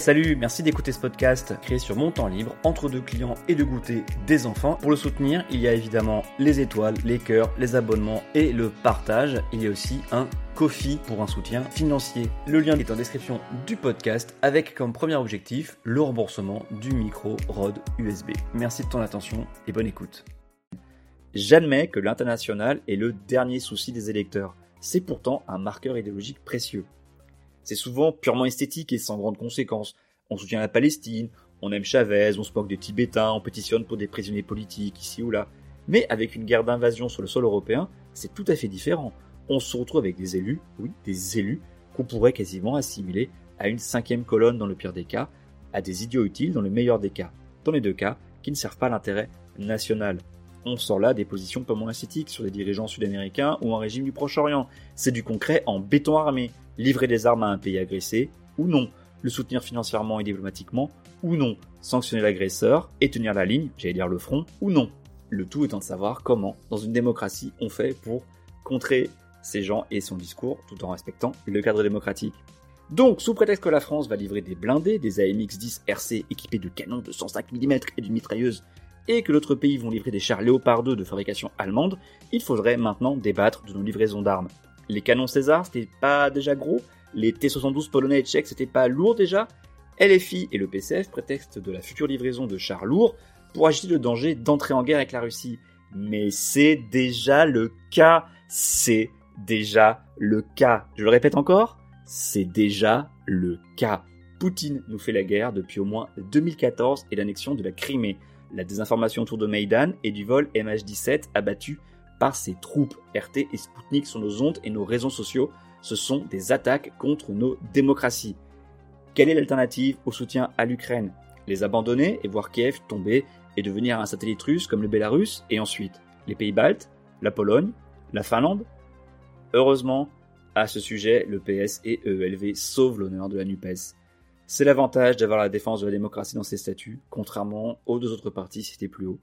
Salut, merci d'écouter ce podcast créé sur mon temps libre, entre deux clients et de goûter des enfants. Pour le soutenir, il y a évidemment les étoiles, les cœurs, les abonnements et le partage. Il y a aussi un Kofi pour un soutien financier. Le lien est en description du podcast avec comme premier objectif le remboursement du micro ROD USB. Merci de ton attention et bonne écoute. J'admets que l'international est le dernier souci des électeurs. C'est pourtant un marqueur idéologique précieux. C'est souvent purement esthétique et sans grandes conséquences. On soutient la Palestine, on aime Chavez, on se moque des Tibétains, on pétitionne pour des prisonniers politiques ici ou là. Mais avec une guerre d'invasion sur le sol européen, c'est tout à fait différent. On se retrouve avec des élus, oui, des élus, qu'on pourrait quasiment assimiler à une cinquième colonne dans le pire des cas, à des idiots utiles dans le meilleur des cas. Dans les deux cas, qui ne servent pas l'intérêt national. On sort là des positions purement esthétiques sur des dirigeants sud-américains ou un régime du Proche-Orient. C'est du concret en béton armé livrer des armes à un pays agressé ou non, le soutenir financièrement et diplomatiquement ou non, sanctionner l'agresseur et tenir la ligne, j'allais dire le front, ou non. Le tout étant de savoir comment, dans une démocratie, on fait pour contrer ces gens et son discours tout en respectant le cadre démocratique. Donc, sous prétexte que la France va livrer des blindés, des AMX-10 RC équipés de canons de 105 mm et d'une mitrailleuse, et que l'autre pays vont livrer des chars Léopard 2 de fabrication allemande, il faudrait maintenant débattre de nos livraisons d'armes les canons César, c'était pas déjà gros Les T-72 polonais et tchèques, c'était pas lourd déjà LFI et le PCF prétextent de la future livraison de chars lourds pour agiter le danger d'entrer en guerre avec la Russie. Mais c'est déjà le cas. C'est déjà le cas. Je le répète encore, c'est déjà le cas. Poutine nous fait la guerre depuis au moins 2014 et l'annexion de la Crimée. La désinformation autour de Maïdan et du vol MH17 abattu par ses troupes. RT et Sputnik sont nos ondes et nos réseaux sociaux. Ce sont des attaques contre nos démocraties. Quelle est l'alternative au soutien à l'Ukraine? Les abandonner et voir Kiev tomber et devenir un satellite russe comme le Bélarus et ensuite les pays baltes, la Pologne, la Finlande? Heureusement, à ce sujet, le PS et EELV sauvent l'honneur de la NUPES. C'est l'avantage d'avoir la défense de la démocratie dans ses statuts, contrairement aux deux autres partis cités plus haut.